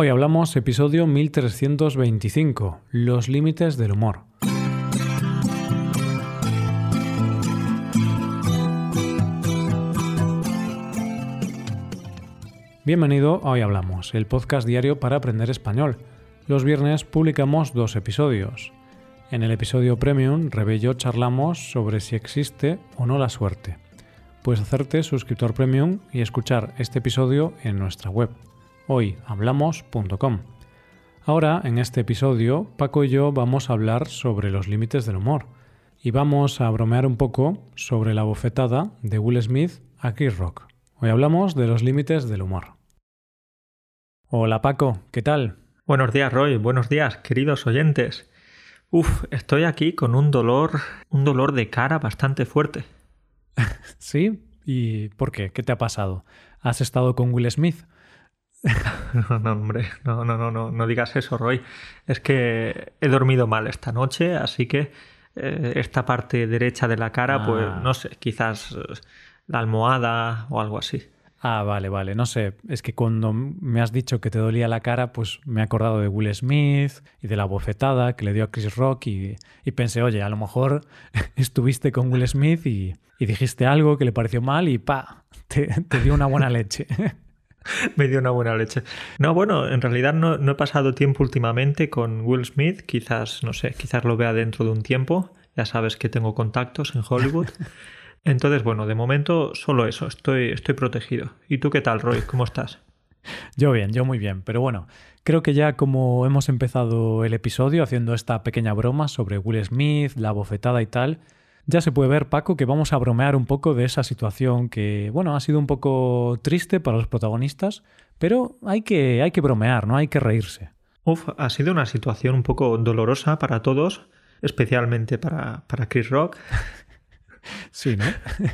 Hoy hablamos episodio 1325, los límites del humor. Bienvenido a Hoy Hablamos, el podcast diario para aprender español. Los viernes publicamos dos episodios. En el episodio Premium, Rebe y yo charlamos sobre si existe o no la suerte. Puedes hacerte suscriptor Premium y escuchar este episodio en nuestra web, hoyhablamos.com. Ahora, en este episodio, Paco y yo vamos a hablar sobre los límites del humor y vamos a bromear un poco sobre la bofetada de Will Smith a Chris Rock. Hoy hablamos de los límites del humor. Hola Paco, ¿qué tal? Buenos días Roy, buenos días queridos oyentes. Uf, estoy aquí con un dolor, un dolor de cara bastante fuerte. ¿Sí? ¿Y por qué? ¿Qué te ha pasado? ¿Has estado con Will Smith? No, no, hombre, no, no, no, no, no digas eso, Roy. Es que he dormido mal esta noche, así que eh, esta parte derecha de la cara, pues Ah. no sé, quizás eh, la almohada o algo así. Ah, vale, vale. No sé, es que cuando me has dicho que te dolía la cara, pues me he acordado de Will Smith y de la bofetada que le dio a Chris Rock y, y pensé, oye, a lo mejor estuviste con Will Smith y, y dijiste algo que le pareció mal y pa, te, te dio una buena leche. Me dio una buena leche. No, bueno, en realidad no, no he pasado tiempo últimamente con Will Smith. Quizás, no sé, quizás lo vea dentro de un tiempo. Ya sabes que tengo contactos en Hollywood. Entonces, bueno, de momento solo eso, estoy, estoy protegido. ¿Y tú qué tal, Roy? ¿Cómo estás? Yo bien, yo muy bien. Pero bueno, creo que ya como hemos empezado el episodio haciendo esta pequeña broma sobre Will Smith, la bofetada y tal, ya se puede ver, Paco, que vamos a bromear un poco de esa situación que, bueno, ha sido un poco triste para los protagonistas, pero hay que, hay que bromear, ¿no? Hay que reírse. Uf, ha sido una situación un poco dolorosa para todos, especialmente para, para Chris Rock. Sí, ¿no?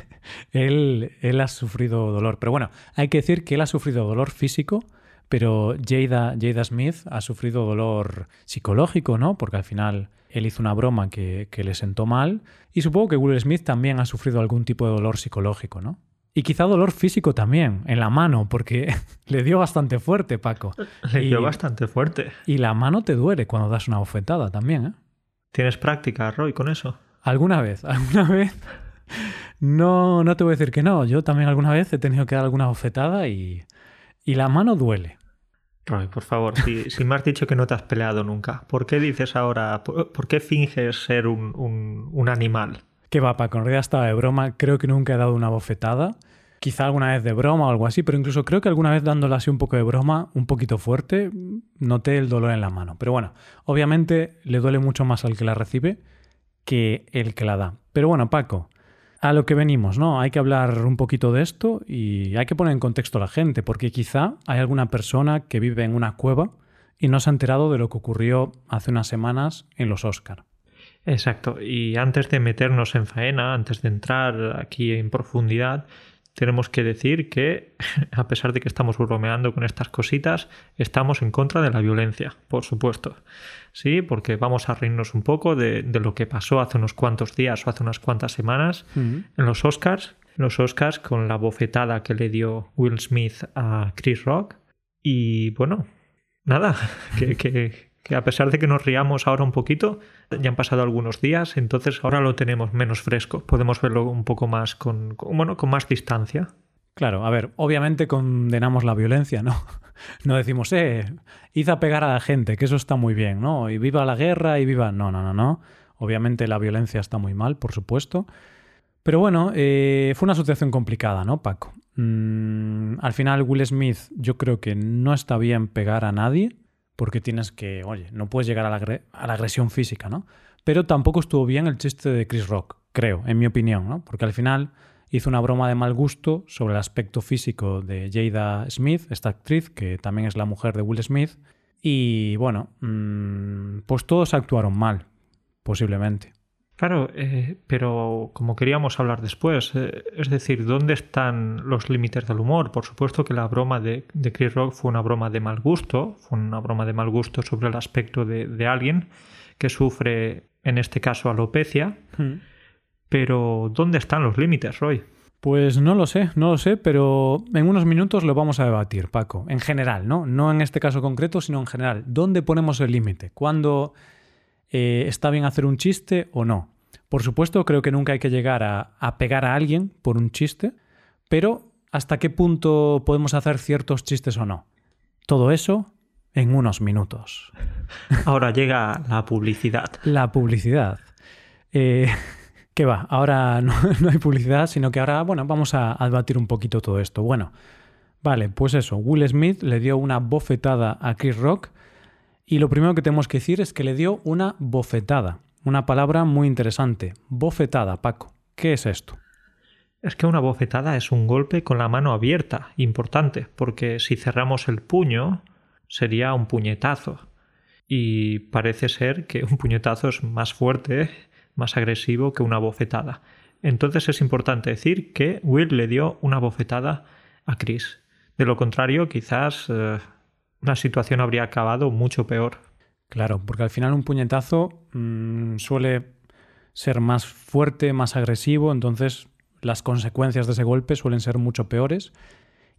él, él ha sufrido dolor. Pero bueno, hay que decir que él ha sufrido dolor físico, pero Jada, Jada Smith ha sufrido dolor psicológico, ¿no? Porque al final él hizo una broma que, que le sentó mal. Y supongo que Will Smith también ha sufrido algún tipo de dolor psicológico, ¿no? Y quizá dolor físico también, en la mano, porque le dio bastante fuerte, Paco. Le dio Y- bastante fuerte. Y la mano te duele cuando das una bofetada también, ¿eh? ¿Tienes práctica, Roy, con eso? ¿Alguna vez? ¿Alguna vez? No, no te voy a decir que no. Yo también alguna vez he tenido que dar alguna bofetada y, y la mano duele. Roy, por favor, si, si me has dicho que no te has peleado nunca, ¿por qué dices ahora, por, por qué finges ser un, un- un animal? ¿Qué va, Paco? En realidad estaba de broma. Creo que nunca he dado una bofetada. Quizá alguna vez de broma o algo así, pero incluso creo que alguna vez dándole así un poco de broma, un poquito fuerte, noté el dolor en la mano. Pero bueno, obviamente le duele mucho más al que la recibe que el que la da. Pero bueno, Paco, a lo que venimos, ¿no? Hay que hablar un poquito de esto y hay que poner en contexto a la gente, porque quizá hay alguna persona que vive en una cueva y no se ha enterado de lo que ocurrió hace unas semanas en los Oscar. Exacto, y antes de meternos en faena, antes de entrar aquí en profundidad, tenemos que decir que, a pesar de que estamos bromeando con estas cositas, estamos en contra de la violencia, por supuesto. Sí, porque vamos a reírnos un poco de, de lo que pasó hace unos cuantos días o hace unas cuantas semanas en los Oscars. Los Oscars con la bofetada que le dio Will Smith a Chris Rock. Y bueno, nada, que, que, que a pesar de que nos riamos ahora un poquito, ya han pasado algunos días, entonces ahora lo tenemos menos fresco. Podemos verlo un poco más con, bueno, con más distancia. Claro, a ver, obviamente condenamos la violencia, ¿no? No decimos, eh, id a pegar a la gente, que eso está muy bien, ¿no? Y viva la guerra y viva... No, no, no, no. Obviamente la violencia está muy mal, por supuesto. Pero bueno, eh, fue una situación complicada, ¿no, Paco? Mm, al final Will Smith yo creo que no está bien pegar a nadie, porque tienes que, oye, no puedes llegar a la, agresión física, ¿no? Pero tampoco estuvo bien el chiste de Chris Rock, creo, en mi opinión, ¿no? Porque al final hizo una broma de mal gusto sobre el aspecto físico de Jada Smith, esta actriz, que también es la mujer de Will Smith. Y bueno, mm, pues todos actuaron mal, posiblemente. Claro, eh, pero como queríamos hablar después, eh, es decir, ¿dónde están los límites del humor? Por supuesto que la broma de, de Chris Rock fue una broma de mal gusto, fue una broma de mal gusto sobre el aspecto de, de alguien que sufre, en este caso, alopecia. Pero ¿dónde están los límites, Roy? Pues no lo sé, no lo sé, pero en unos minutos lo vamos a debatir, Paco. En general, ¿no? No en este caso concreto, sino en general. ¿Dónde ponemos el límite? ¿Cuándo eh, está bien hacer un chiste o no? Por supuesto, creo que nunca hay que llegar a, a pegar a alguien por un chiste, pero ¿hasta qué punto podemos hacer ciertos chistes o no? Todo eso en unos minutos. Ahora llega la publicidad. La publicidad. Eh, ¿Qué va? Ahora no, hay publicidad, sino que ahora, bueno, vamos a, debatir un poquito todo esto. Bueno, vale, pues eso, Will Smith le dio una bofetada a Chris Rock y lo primero que tenemos que decir es que le dio una bofetada. Una palabra muy interesante. Bofetada, Paco. ¿Qué es esto? Es que una bofetada es un golpe con la mano abierta, importante, porque si cerramos el puño sería un puñetazo. Y parece ser que un puñetazo es más fuerte más agresivo que una bofetada. Entonces es importante decir que Will le dio una bofetada a Chris. De lo contrario, quizás eh, la situación habría acabado mucho peor. Claro, porque al final un puñetazo mm, suele ser más fuerte, más agresivo, entonces las consecuencias de ese golpe suelen ser mucho peores.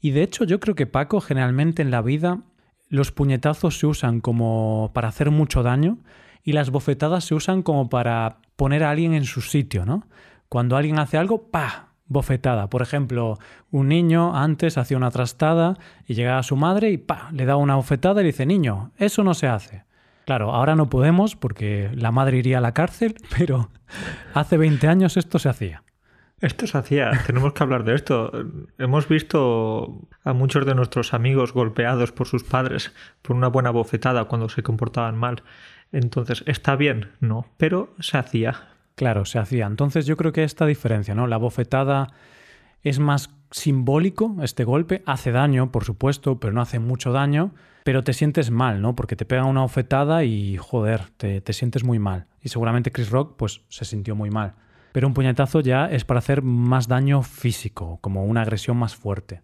Y de hecho yo creo que Paco generalmente en la vida los puñetazos se usan como para hacer mucho daño y las bofetadas se usan como para poner a alguien en su sitio, ¿no? Cuando alguien hace algo, ¡pa! Bofetada. Por ejemplo, un niño antes hacía una trastada y llegaba a su madre y ¡pa! Le da una bofetada y le dice, niño, eso no se hace. Claro, ahora no podemos porque la madre iría a la cárcel, pero hace 20 años esto se hacía. Esto se hacía, tenemos que hablar de esto. Hemos visto a muchos de nuestros amigos golpeados por sus padres por una buena bofetada cuando se comportaban mal. Entonces, ¿está bien? No, pero se hacía. Claro, se hacía. Entonces yo creo que esta diferencia, ¿no? La bofetada es más simbólico, este golpe, hace daño, por supuesto, pero no hace mucho daño, pero te sientes mal, ¿no? Porque te pega una bofetada y, joder, te, te sientes muy mal. Y seguramente Chris Rock, pues, se sintió muy mal. Pero un puñetazo ya es para hacer más daño físico, como una agresión más fuerte.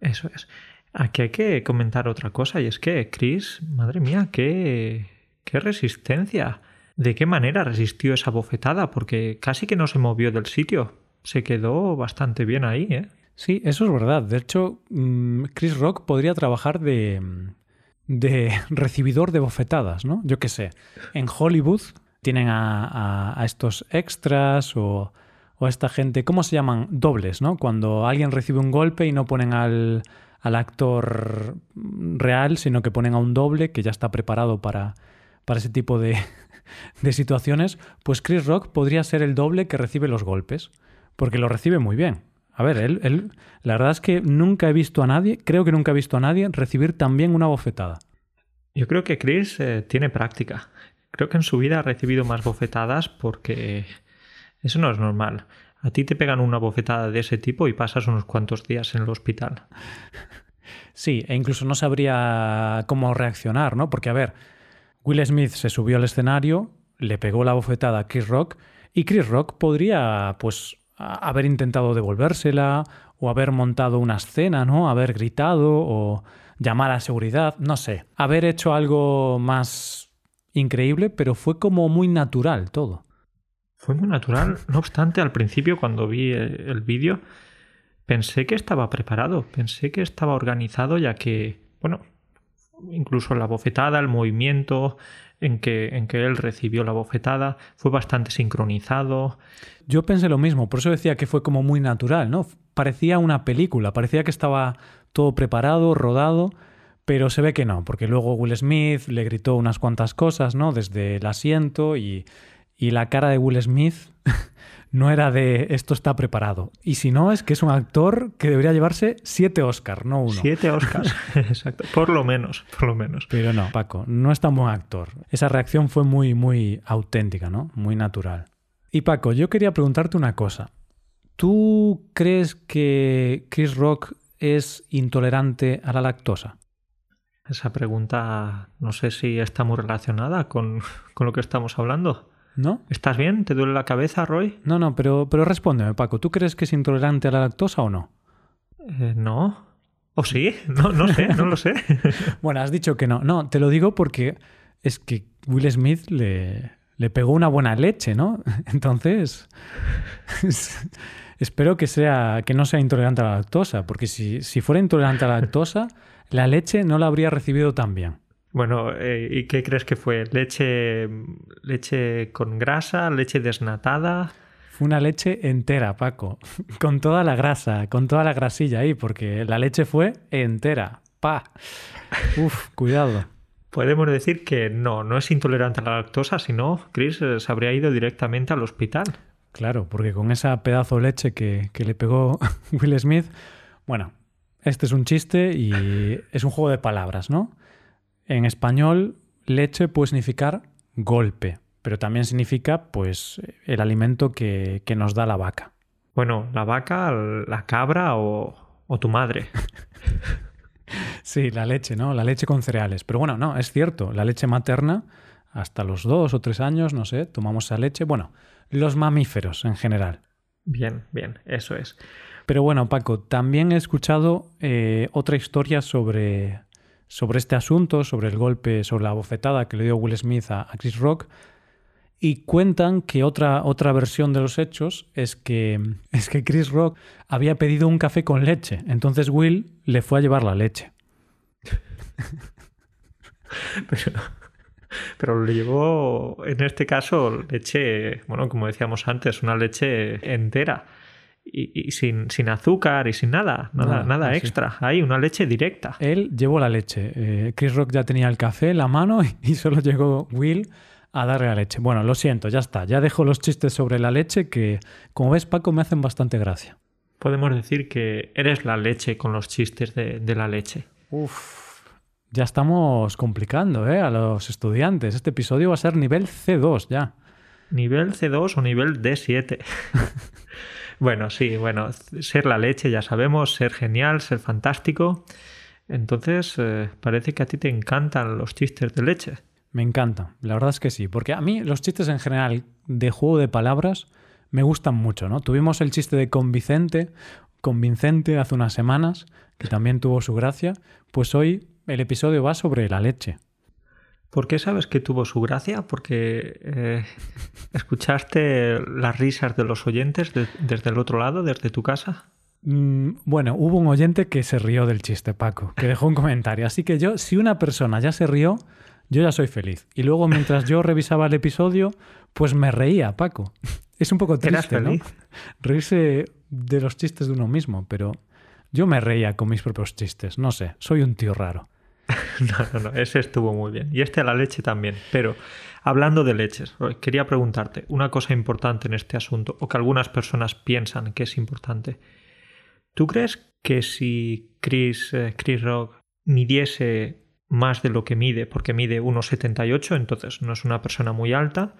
Eso es. Aquí hay que comentar otra cosa, y es que Chris, madre mía, qué, ¡Qué resistencia! ¿De qué manera resistió esa bofetada? Porque casi que no se movió del sitio. Se quedó bastante bien ahí, ¿eh? Sí, eso es verdad. De hecho, mm, Chris Rock podría trabajar de, de recibidor de bofetadas, ¿no? Yo qué sé. En Hollywood tienen a, estos extras o, o, a esta gente, ¿cómo se llaman? Dobles, ¿no? Cuando alguien recibe un golpe y no ponen al, al actor real, sino que ponen a un doble que ya está preparado para, para ese tipo de, situaciones, pues Chris Rock podría ser el doble que recibe los golpes, porque lo recibe muy bien. A ver, él, él, la verdad es que nunca he visto a nadie, creo que nunca he visto a nadie recibir también una bofetada. Yo creo que Chris eh, tiene práctica. Creo que en su vida ha recibido más bofetadas porque eso no es normal. A ti te pegan una bofetada de ese tipo y pasas unos cuantos días en el hospital. Sí, e incluso no sabría cómo reaccionar, ¿no? Porque, a ver, Will Smith se subió al escenario, le pegó la bofetada a Chris Rock y Chris Rock podría, pues, haber intentado devolvérsela o haber montado una escena, ¿no? Haber gritado o llamar a seguridad, no sé. Haber hecho algo más increíble, pero fue como muy natural todo. Fue muy natural. No obstante, al principio cuando vi el vídeo, pensé que estaba preparado, pensé que estaba organizado, ya que, bueno, incluso la bofetada, el movimiento en que, en que él recibió la bofetada, fue bastante sincronizado. Yo pensé lo mismo, por eso decía que fue como muy natural, ¿no? Parecía una película, parecía que estaba todo preparado, rodado, pero se ve que no, porque luego Will Smith le gritó unas cuantas cosas, ¿no? Desde el asiento y, y la cara de Will Smith no era de esto está preparado. Y si no, es que es un actor que debería llevarse siete Oscars, no uno. Siete Oscars, exacto. Por lo menos, por lo menos. Pero no, Paco, no es tan buen actor. Esa reacción fue muy, muy auténtica, ¿no? Muy natural. Y Paco, yo quería preguntarte una cosa. ¿Tú crees que Chris Rock es intolerante a la lactosa? Esa pregunta no sé si está muy relacionada con, con lo que estamos hablando. ¿No? ¿Estás bien? ¿Te duele la cabeza, Roy? No, no, pero, pero respóndeme, Paco. ¿Tú crees que es intolerante a la lactosa o no? Eh, no. ¿O sí? No, no sé, no lo sé. bueno, has dicho que no. No, te lo digo porque es que Will Smith le, le pegó una buena leche, ¿no? Entonces, espero que, sea, que no sea intolerante a la lactosa, porque si, si fuera intolerante a la lactosa, la leche no la habría recibido tan bien. Bueno, eh, ¿y qué crees que fue? ¿Leche, ¿Leche con grasa? ¿Leche desnatada? Fue una leche entera, Paco, con toda la grasa, con toda la grasilla ahí, porque la leche fue entera. ¡Pa! Uf, cuidado. Podemos decir que no, no es intolerante a la lactosa, sino Chris eh, se habría ido directamente al hospital. Claro, porque con esa pedazo de leche que, que le pegó Will Smith, bueno, este es un chiste y es un juego de palabras, ¿no? En español, leche puede significar golpe, pero también significa, pues, el alimento que, que nos da la vaca. Bueno, la vaca, la cabra o, o tu madre. sí, la leche, ¿no? La leche con cereales. Pero bueno, no, es cierto, la leche materna, hasta los dos o tres años, no sé, tomamos esa leche. Bueno, los mamíferos en general. Bien, bien, eso es. Pero bueno, Paco, también he escuchado eh, otra historia sobre, sobre este asunto, sobre el golpe, sobre la bofetada que le dio Will Smith a, Chris Rock. Y cuentan que otra, otra versión de los hechos es que, es que Chris Rock había pedido un café con leche. Entonces Will le fue a llevar la leche. pero, pero le llevó, en este caso, leche, bueno, como decíamos antes, una leche entera y, sin, sin, azúcar y sin nada, nada, nada, extra. Ahí, una leche directa. Él llevó la leche. Eh, Chris Rock ya tenía el café en la mano y, solo llegó Will a darle la leche. Bueno, lo siento, ya está. Ya dejo los chistes sobre la leche que, como ves, Paco, me hacen bastante gracia. Podemos decir que eres la leche con los chistes de, de la leche. Uf, ya estamos complicando ¿eh? a los estudiantes. Este episodio va a ser nivel C2 ya. Nivel C2 o nivel D7. Bueno, sí, bueno, ser la leche ya sabemos, ser genial, ser fantástico. Entonces, eh, parece que a ti te encantan los chistes de leche. Me encantan, la verdad es que sí, porque a mí los chistes en general de juego de palabras me gustan mucho, ¿no? Tuvimos el chiste de convincente, convincente hace unas semanas, que también tuvo su gracia, pues hoy el episodio va sobre la leche. ¿Por qué sabes que tuvo su gracia? Porque eh, escuchaste las risas de los oyentes desde el otro lado, desde tu casa. Mm, bueno, hubo un oyente que se rió del chiste, Paco, que dejó un comentario. Así que yo, si una persona ya se rió, yo ya soy feliz. Y luego, mientras yo revisaba el episodio, pues me reía, Paco. Es un poco triste, ¿no? Reírse de los chistes de uno mismo, pero yo me reía con mis propios chistes. No sé, soy un tío raro. no, no, no, ese estuvo muy bien. Y este a la leche también. Pero hablando de leches, quería preguntarte una cosa importante en este asunto, o que algunas personas piensan que es importante. ¿Tú crees que si Chris, eh, Chris Rock midiese más de lo que mide, porque mide 1,78, entonces no es una persona muy alta,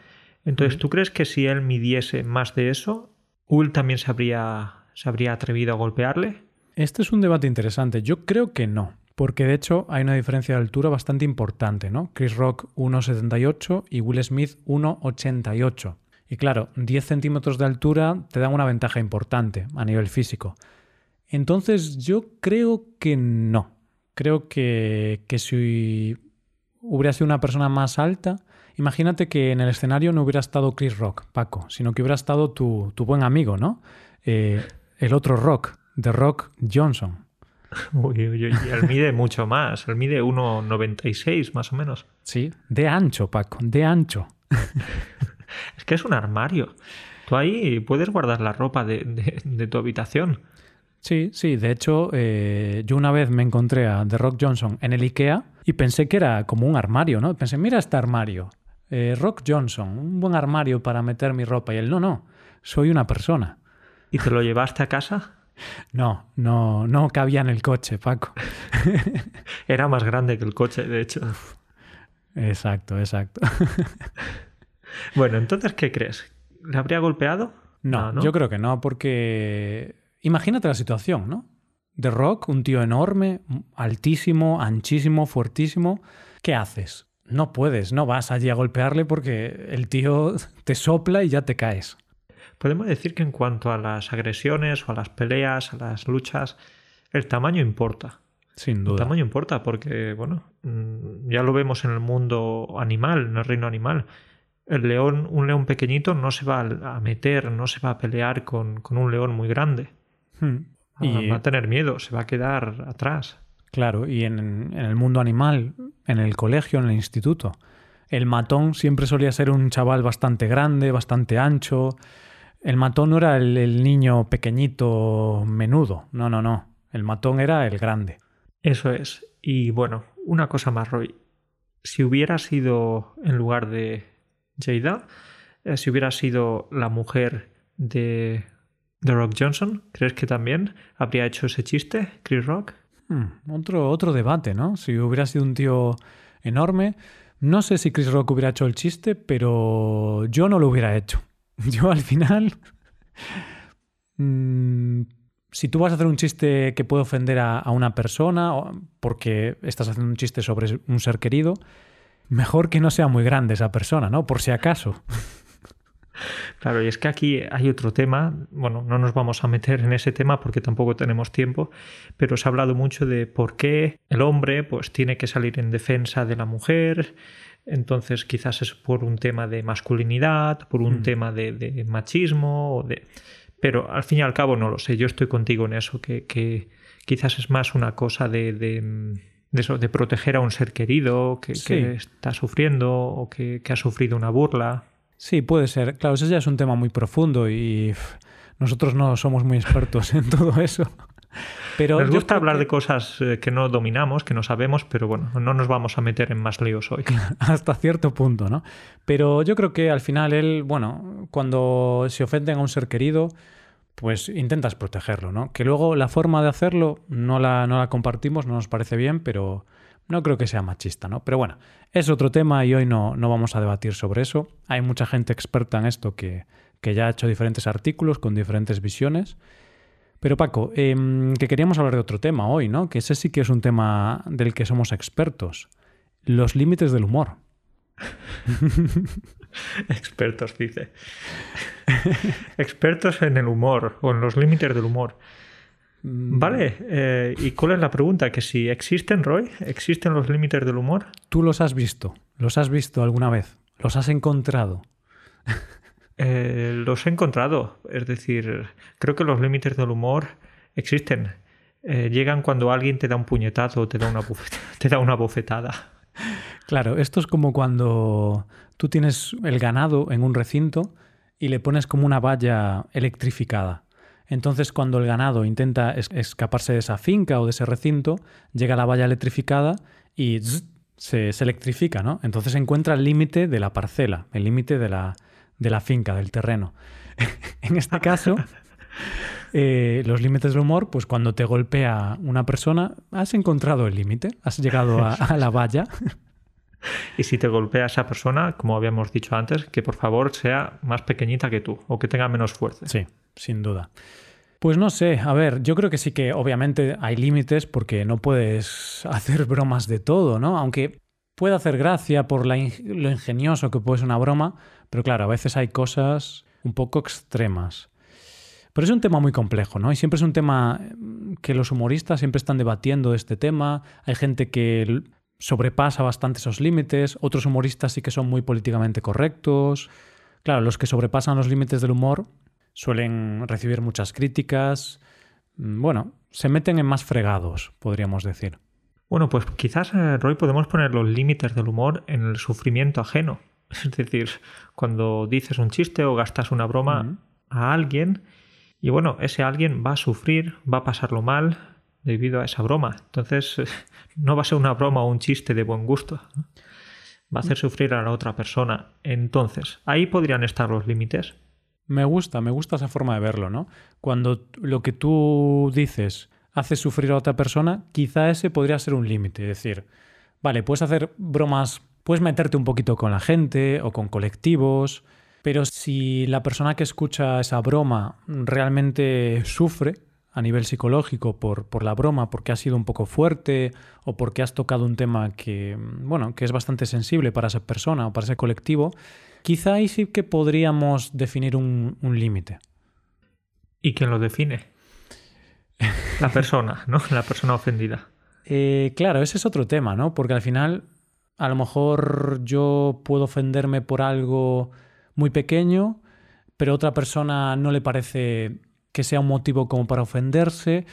entonces ¿tú crees que si él midiese más de eso, Will también se habría, se habría atrevido a golpearle? Este es un debate interesante. Yo creo que no. Porque de hecho hay una diferencia de altura bastante importante, ¿no? Chris Rock 1,78 y Will Smith 1,88. Y claro, 10 centímetros de altura te dan una ventaja importante a nivel físico. Entonces yo creo que no. Creo que, si hubiera sido una persona más alta, imagínate que en el escenario no hubiera estado Chris Rock, Paco, sino que hubiera estado tu, tu buen amigo, ¿no? Eh, el otro Rock, The Rock Johnson. Uy, uy, uy, él mide mucho más, él mide 1,96 más o menos. Sí, de ancho, Paco, de ancho. es que es un armario. Tú ahí puedes guardar la ropa de, tu habitación. Sí, sí, de hecho, eh, yo una vez me encontré a The Rock Johnson en el IKEA y pensé que era como un armario, ¿no? Pensé, mira este armario. Eh, Rock Johnson, un buen armario para meter mi ropa. Y él, no, no, soy una persona. ¿Y te lo llevaste a casa? No, no, no cabía en el coche, Paco. Era más grande que el coche, de hecho. Exacto, exacto. bueno, entonces, ¿qué crees? ¿Le habría golpeado? No, no, yo creo que no, porque imagínate la situación, ¿no? De Rock, un tío enorme, altísimo, anchísimo, fuertísimo. ¿Qué haces? No puedes, no vas allí a golpearle porque el tío te sopla y ya te caes podemos decir que en cuanto a las agresiones o a las peleas, a las luchas, el tamaño importa. Sin duda. El tamaño importa porque, bueno, mm, ya lo vemos en el mundo animal, en el reino animal. el león, un león pequeñito no se va a meter, no se va a pelear con, con un león muy grande. Hmm. Y... Va a tener miedo, se va a quedar atrás. Claro, y en, en, el mundo animal, en el colegio, en el instituto, el matón siempre solía ser un chaval bastante grande, bastante ancho. El matón no era el, el niño pequeñito, menudo. No, no, no. El matón era el grande. Eso es. Y bueno, una cosa más, Roy. Si hubiera sido en lugar de Jada, eh, si hubiera sido la mujer de The Rock Johnson, ¿crees que también habría hecho ese chiste, Chris Rock? Hmm, otro, otro debate, ¿no? Si hubiera sido un tío enorme. No sé si Chris Rock hubiera hecho el chiste, pero yo no lo hubiera hecho. Yo al final. mmm, si tú vas a hacer un chiste que puede ofender a, a, una persona porque estás haciendo un chiste sobre un ser querido, mejor que no sea muy grande esa persona, ¿no? Por si acaso. Claro, y es que aquí hay otro tema, bueno, no nos vamos a meter en ese tema porque tampoco tenemos tiempo, pero se ha hablado mucho de por qué el hombre pues tiene que salir en defensa de la mujer, entonces quizás es por un tema de masculinidad, por un mm. tema de, de machismo, o de... pero al fin y al cabo no lo sé, yo estoy contigo en eso, que, que quizás es más una cosa de, de, de, eso, de proteger a un ser querido que, Sí. que está sufriendo o que, que ha sufrido una burla. Sí, puede ser. Claro, ese ya es un tema muy profundo y nosotros no somos muy expertos en todo eso. Pero Nos gusta hablar que- de cosas eh, que no dominamos, que no sabemos, pero bueno, no nos vamos a meter en más líos hoy. hasta cierto punto, ¿no? Pero yo creo que al final él, bueno, cuando se ofenden a un ser querido, pues intentas protegerlo, ¿no? Que luego la forma de hacerlo no la, no la compartimos, no nos parece bien, pero no creo que sea machista, ¿no? Pero bueno, es otro tema y hoy no, no vamos a debatir sobre eso. Hay mucha gente experta en esto que, que ya ha hecho diferentes artículos con diferentes visiones. Pero Paco, em, que queríamos hablar de otro tema hoy, ¿no? Que ese sí que es un tema del que somos expertos. Los límites del humor. Expertos, dice. Expertos en el humor o en los límites del humor. Mm, Vale, eh, ¿y cuál es la pregunta? ¿Que si existen, Roy? ¿Existen los límites del humor? ¿Tú los has visto? ¿Los has visto alguna vez? ¿Los has encontrado? Eh, los he encontrado. Es decir, creo que los límites del humor existen. Eh, llegan cuando alguien te da un puñetazo o te da una, te da una bofetada. Claro, esto es como cuando tú tienes el ganado en un recinto y le pones como una valla electrificada. Entonces, cuando el ganado intenta es- escaparse de esa finca o de ese recinto, llega la valla electrificada y se, se electrifica, ¿no? Entonces encuentra el límite de la parcela, el límite de la, de la finca, del terreno. en este caso, eh, los límites del humor, pues cuando te golpea una persona, has encontrado el límite, has llegado a, a la valla. Y si te golpea esa persona, como habíamos dicho antes, que por favor sea más pequeñita que tú o que tenga menos fuerza. Sí, sin duda. Pues no sé, a ver, yo creo que sí que obviamente hay límites porque no puedes hacer bromas de todo, ¿no? Aunque puede hacer gracia por la lo ingenioso que puede ser una broma, pero claro, a veces hay cosas un poco extremas. Pero es un tema muy complejo, ¿no? Y siempre es un tema mm, que los humoristas siempre están debatiendo de este tema. Hay gente que sobrepasa bastante esos límites, otros humoristas sí que son muy políticamente correctos. Claro, los que sobrepasan los límites del humor suelen recibir muchas críticas. Mm, Bueno, se meten en más fregados, podríamos decir. Bueno, pues quizás, eh, Roy, podemos poner los límites del humor en el sufrimiento ajeno. Es decir, cuando dices un chiste o gastas una broma a alguien, y bueno, ese alguien va a sufrir, va a pasarlo mal debido a esa broma. Entonces, no va a ser una broma o un chiste de buen gusto. Va a hacer sufrir a la otra persona. Entonces, ahí podrían estar los límites. Me gusta, me gusta esa forma de verlo, ¿no? Cuando lo que tú dices hace sufrir a otra persona, quizá ese podría ser un límite. Es decir, vale, puedes hacer bromas, puedes meterte un poquito con la gente o con colectivos, pero si la persona que escucha esa broma realmente sufre a nivel psicológico por, por la broma, porque ha sido un poco fuerte o porque has tocado un tema que, bueno, que es bastante sensible para esa persona o para ese colectivo, quizá ahí sí que podríamos definir un, un límite. ¿Y quién lo define? La persona, ¿no? La persona ofendida. Eh, claro, ese es otro tema, ¿no? Porque al final a lo mejor yo puedo ofenderme por algo muy pequeño, pero a otra persona no le parece que sea un motivo como para ofenderse.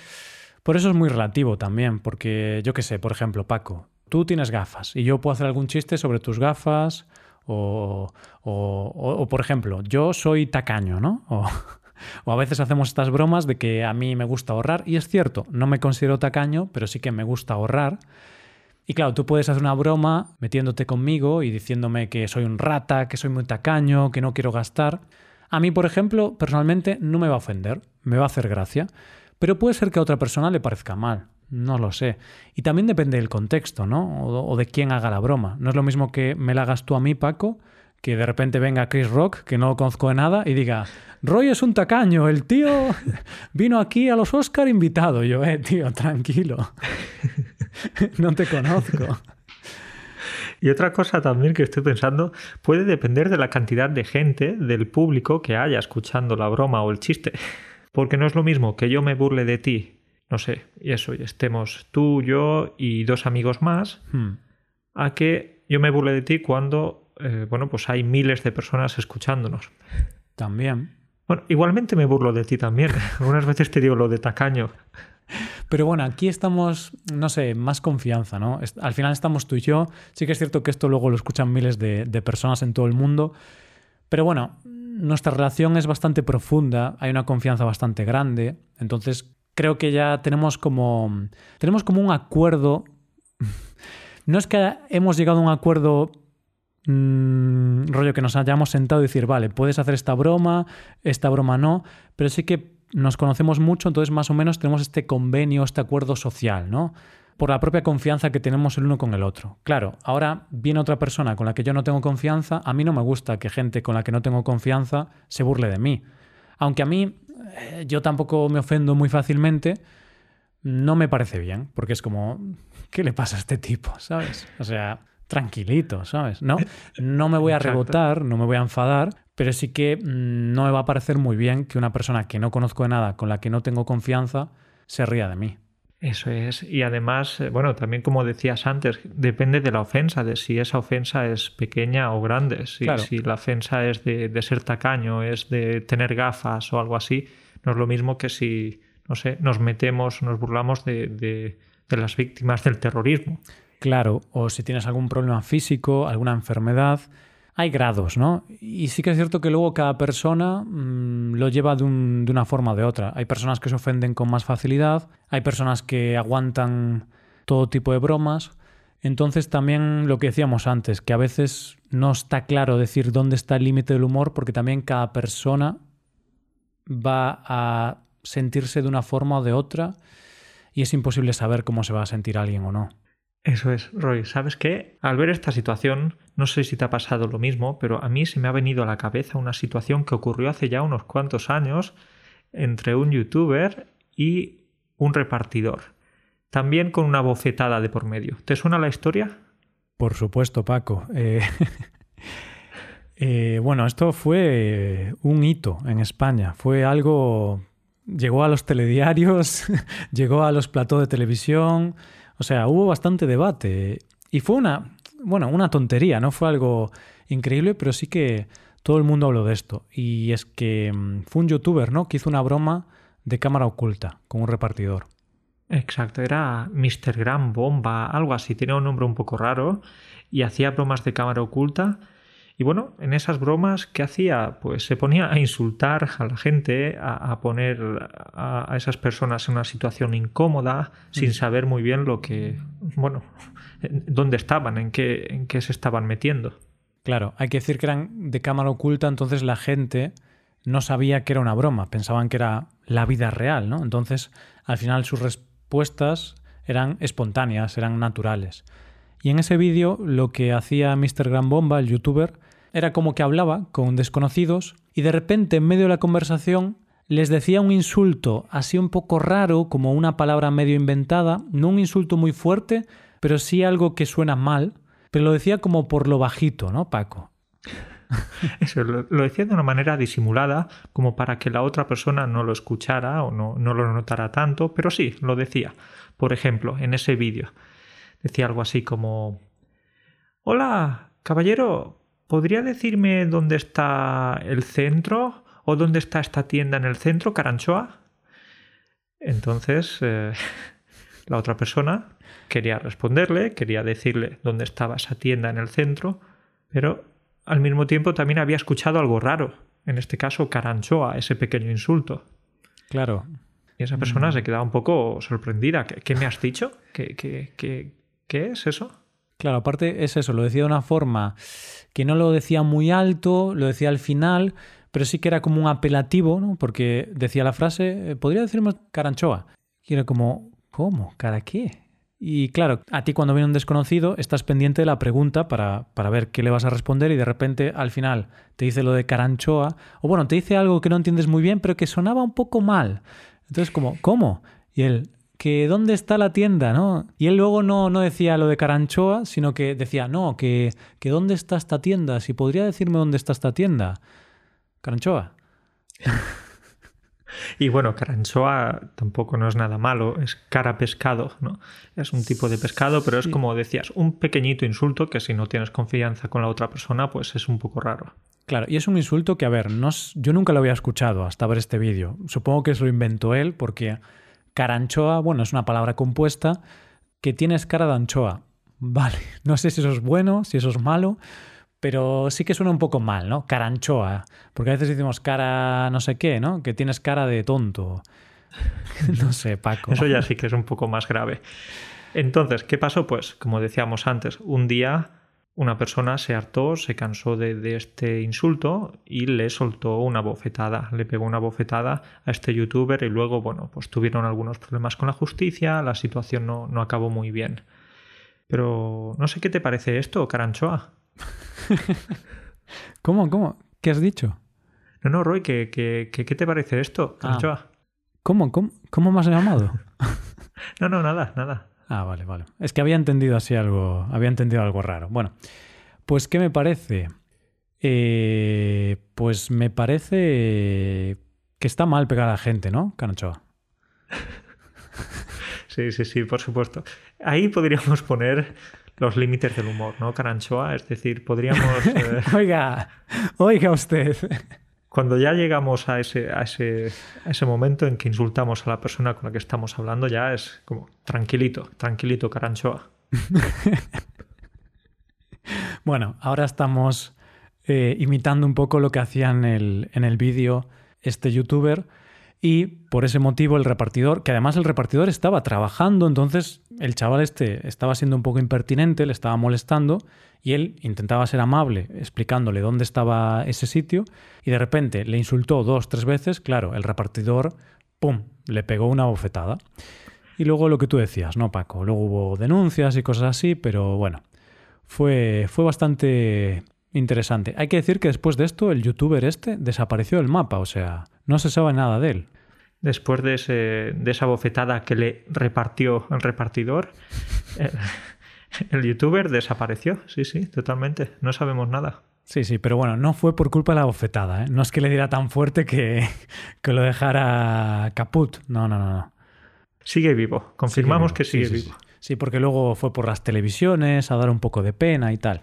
Por eso es muy relativo también, porque yo qué sé, por ejemplo, Paco, tú tienes gafas y yo puedo hacer algún chiste sobre tus gafas o, o, por ejemplo, yo soy tacaño, ¿no? O, o a veces hacemos estas bromas de que a mí me gusta ahorrar y es cierto, no me considero tacaño, pero sí que me gusta ahorrar. Y claro, tú puedes hacer una broma metiéndote conmigo y diciéndome que soy un rata, que soy muy tacaño, que no quiero gastar. A mí, por ejemplo, personalmente no me va a ofender, me va a hacer gracia, pero puede ser que a otra persona le parezca mal, no lo sé. Y también depende del contexto, ¿no? O, de quién haga la broma. No es lo mismo que me la hagas tú a mí, Paco, que de repente venga Chris Rock, que no conozco de nada, y diga, Roy es un tacaño, el tío vino aquí a los Oscar invitado. yo, eh, tío, tranquilo. no te conozco. Y otra cosa también que estoy pensando, puede depender de la cantidad de gente, del público que haya escuchando la broma o el chiste. Porque no es lo mismo que yo me burle de ti, no sé, y eso, y estemos tú, yo y dos amigos más, hmm. a que yo me burle de ti cuando, eh, bueno, pues hay miles de personas escuchándonos. También. Bueno, igualmente me burlo de ti también. Algunas veces te digo lo de tacaño. Pero bueno, aquí estamos, no sé, más confianza, ¿no? Al final estamos tú y yo. Sí que es cierto que esto luego lo escuchan miles de, personas en todo el mundo. Pero bueno, nuestra relación es bastante profunda, hay una confianza bastante grande. Entonces creo que ya tenemos como, tenemos como un acuerdo. No es que hemos llegado a un acuerdo mm, rollo que nos hayamos sentado y decir, vale, puedes hacer esta broma, esta broma no, pero sí que nos conocemos mucho, entonces más o menos tenemos este convenio, este acuerdo social, ¿no? Por la propia confianza que tenemos el uno con el otro. Claro, ahora viene otra persona con la que yo no tengo confianza, a mí no me gusta que gente con la que no tengo confianza se burle de mí. Aunque a mí eh, yo tampoco me ofendo muy fácilmente, no me parece bien, porque es como, ¿qué le pasa a este tipo? ¿Sabes? O sea, tranquilito, ¿sabes? No, no me voy a rebotar, no me voy a enfadar, pero sí que mm, no me va a parecer muy bien que una persona que no conozco de nada, con la que no tengo confianza, se ría de mí. Eso es. Y además, eh, bueno, también como decías antes, depende de la ofensa, de si esa ofensa es pequeña o grande. Si, si la ofensa es de, ser tacaño, es de tener gafas o algo así, no es lo mismo que si, no sé, nos metemos, nos burlamos de, de las víctimas del terrorismo. Claro, o si tienes algún problema físico, alguna enfermedad, hay grados, ¿no? Y sí que es cierto que luego cada persona mm, lo lleva de, una forma o de otra. Hay personas que se ofenden con más facilidad, hay personas que aguantan todo tipo de bromas. Entonces también lo que decíamos antes, que a veces no está claro decir dónde está el límite del humor porque también cada persona va a sentirse de una forma o de otra y es imposible saber cómo se va a sentir alguien o no. Eso es, Roy. ¿Sabes qué? Al ver esta situación, no sé si te ha pasado lo mismo, pero a mí se me ha venido a la cabeza una situación que ocurrió hace ya unos cuantos años entre un youtuber y un repartidor. También con una bofetada de por medio. ¿Te suena la historia? Por supuesto, Paco. Eh, eh, bueno, esto fue un hito en España. Fue algo... Llegó a los telediarios, llegó a los platós de televisión o sea, hubo bastante debate y fue una, bueno, una tontería, no fue algo increíble, pero sí que todo el mundo habló de esto. Y es que mm, fue un youtuber, ¿no? Que hizo una broma de cámara oculta con un repartidor. Exacto, era Mr. Gran Bomba, algo así, tenía un nombre un poco raro y hacía bromas de cámara oculta y bueno, en esas bromas, ¿qué hacía? Pues se ponía a insultar a la gente, a, poner a, esas personas en una situación incómoda, sin mm. saber muy bien lo que, bueno, dónde estaban, en qué, en qué se estaban metiendo. Claro, hay que decir que eran de cámara oculta, entonces la gente no sabía que era una broma, pensaban que era la vida real, ¿no? Entonces, al final sus respuestas eran espontáneas, eran naturales. Y en ese vídeo lo que hacía Mr. Gran Bomba, el youtuber, era como que hablaba con desconocidos y de repente en medio de la conversación les decía un insulto así un poco raro, como una palabra medio inventada, no un insulto muy fuerte, pero sí algo que suena mal, pero lo decía como por lo bajito, ¿no, Paco? Eso, lo, decía de una manera disimulada, como para que la otra persona no lo escuchara o no, no lo notara tanto, pero sí, lo decía. Por ejemplo, en ese vídeo decía algo así como Hola, caballero, ¿podría decirme dónde está el centro o dónde está esta tienda en el centro, Caranchoa? Entonces, eh, la otra persona quería responderle, quería decirle dónde estaba esa tienda en el centro, pero al mismo tiempo también había escuchado algo raro, en este caso Caranchoa, ese pequeño insulto. Claro. Y esa persona se quedaba un poco sorprendida. ¿Qué, me has dicho? ¿Qué, qué, qué, es eso? Claro, aparte es eso, lo decía de una forma que no lo decía muy alto, lo decía al final, pero sí que era como un apelativo, ¿no? Porque decía la frase, eh, podría decirme caranchoa. Y era como, ¿cómo? ¿Cara qué? Y claro, a ti cuando viene un desconocido estás pendiente de la pregunta para, para, ver qué le vas a responder y de repente al final te dice lo de caranchoa, o bueno, te dice algo que no entiendes muy bien pero que sonaba un poco mal. Entonces como, ¿cómo? Y él, que dónde está la tienda, ¿no? Y él luego no, no decía lo de caranchoa, sino que decía, no, que, que dónde está esta tienda, si podría decirme dónde está esta tienda. Caranchoa. Y bueno, caranchoa tampoco no es nada malo, es cara pescado, ¿no? Es un tipo de pescado, pero es como decías, un pequeñito insulto que si no tienes confianza con la otra persona, pues es un poco raro. Claro, y es un insulto que, a ver, no, yo nunca lo había escuchado hasta ver este vídeo. Supongo que se lo inventó él porque caranchoa, bueno, es una palabra compuesta que tienes cara de anchoa. Vale, no sé si eso es bueno, si eso es malo, pero sí que suena un poco mal, ¿no? Caranchoa. Porque a veces decimos cara no sé qué, ¿no? Que tienes cara de tonto. no sé, Paco. Eso ya sí que es un poco más grave. Entonces, ¿qué pasó? Pues, como decíamos antes, un día una persona se hartó, se cansó de, de, este insulto y le soltó una bofetada, le pegó una bofetada a este youtuber y luego, bueno, pues tuvieron algunos problemas con la justicia, la situación no, no acabó muy bien. Pero no sé qué te parece esto, Caranchoa. ¿Cómo? ¿Cómo? ¿Qué has dicho? No, no, Roy, ¿qué, qué, qué, qué te parece esto, Caranchoa? Ah. ¿Cómo? ¿Cómo? ¿Cómo me has llamado? no, no, nada, nada. Ah, vale, vale. Es que había entendido así algo, había entendido algo raro. Bueno, pues ¿qué me parece? Eh, pues me parece que está mal pegar a la gente, ¿no, Caranchoa? Sí, sí, sí, por supuesto. Ahí podríamos poner los límites del humor, ¿no, Caranchoa? Es decir, podríamos... Eh... oiga, oiga usted. Cuando ya llegamos a ese, a, ese, momento en que insultamos a la persona con la que estamos hablando, ya es como, tranquilito, tranquilito, Caranchoa. bueno, ahora estamos eh, imitando un poco lo que hacía en el, en el vídeo este youtuber y por ese motivo el repartidor, que además el repartidor estaba trabajando, entonces el chaval este estaba siendo un poco impertinente, le estaba molestando y él intentaba ser amable explicándole dónde estaba ese sitio y de repente le insultó dos, tres veces, claro, el repartidor, ¡pum!, le pegó una bofetada. Y luego lo que tú decías, ¿no, Paco? Luego hubo denuncias y cosas así, pero bueno, fue, fue bastante interesante. Hay que decir que después de esto el youtuber este desapareció del mapa, o sea, no se sabe nada de él. Después de, ese, de esa bofetada que le repartió el repartidor, el, el, youtuber desapareció. Sí, sí, totalmente. No sabemos nada. Sí, sí, pero bueno, no fue por culpa de la bofetada. ¿eh? No es que le diera tan fuerte que, que lo dejara caput. No, no, no, no. Sigue vivo. Confirmamos sigue vivo. que sigue sí, vivo. Sí, sí, porque luego fue por las televisiones a dar un poco de pena y tal.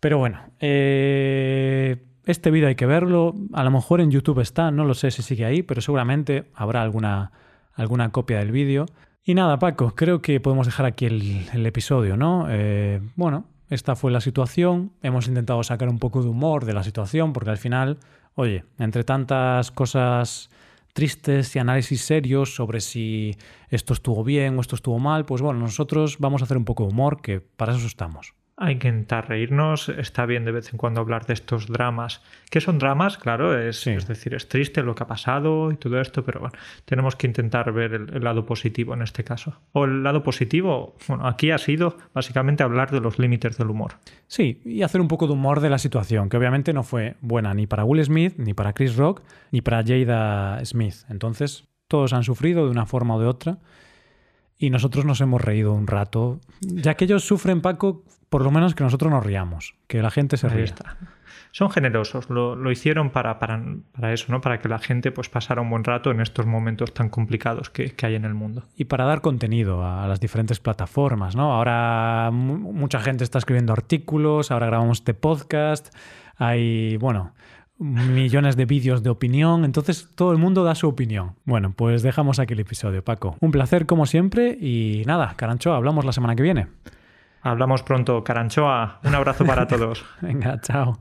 Pero bueno, eh, este vídeo hay que verlo. A lo mejor en YouTube está, no lo sé si sigue ahí, pero seguramente habrá alguna, alguna copia del vídeo. Y nada, Paco, creo que podemos dejar aquí el, episodio, ¿no? Eh, bueno, esta fue la situación. Hemos intentado sacar un poco de humor de la situación, porque al final, oye, entre tantas cosas tristes y análisis serios sobre si esto estuvo bien o esto estuvo mal, pues bueno, nosotros vamos a hacer un poco de humor, que para eso estamos hay que intentar reírnos, está bien de vez en cuando hablar de estos dramas. ¿Qué son dramas? Claro, es, sí. es decir, es triste lo que ha pasado y todo esto, pero bueno, tenemos que intentar ver el, el, lado positivo en este caso. O el lado positivo, bueno, aquí ha sido básicamente hablar de los límites del humor. Sí, y hacer un poco de humor de la situación, que obviamente no fue buena ni para Will Smith, ni para Chris Rock, ni para Jada Smith. Entonces, todos han sufrido de una forma o de otra. Y nosotros nos hemos reído un rato. Ya que ellos sufren, Paco, por lo menos que nosotros nos riamos, que la gente se ría. Son generosos, lo, lo hicieron para, para, para eso, ¿no? Para que la gente pues pasara un buen rato en estos momentos tan complicados que, que hay en el mundo. Y para dar contenido a las diferentes plataformas, ¿no? Ahora mu- mucha gente está escribiendo artículos, ahora grabamos este podcast, hay, bueno, millones de vídeos de opinión, entonces todo el mundo da su opinión. Bueno, pues dejamos aquí el episodio, Paco. Un placer como siempre y nada, Carancho, hablamos la semana que viene. Hablamos pronto, Caranchoa. Un abrazo para todos. Venga, chao.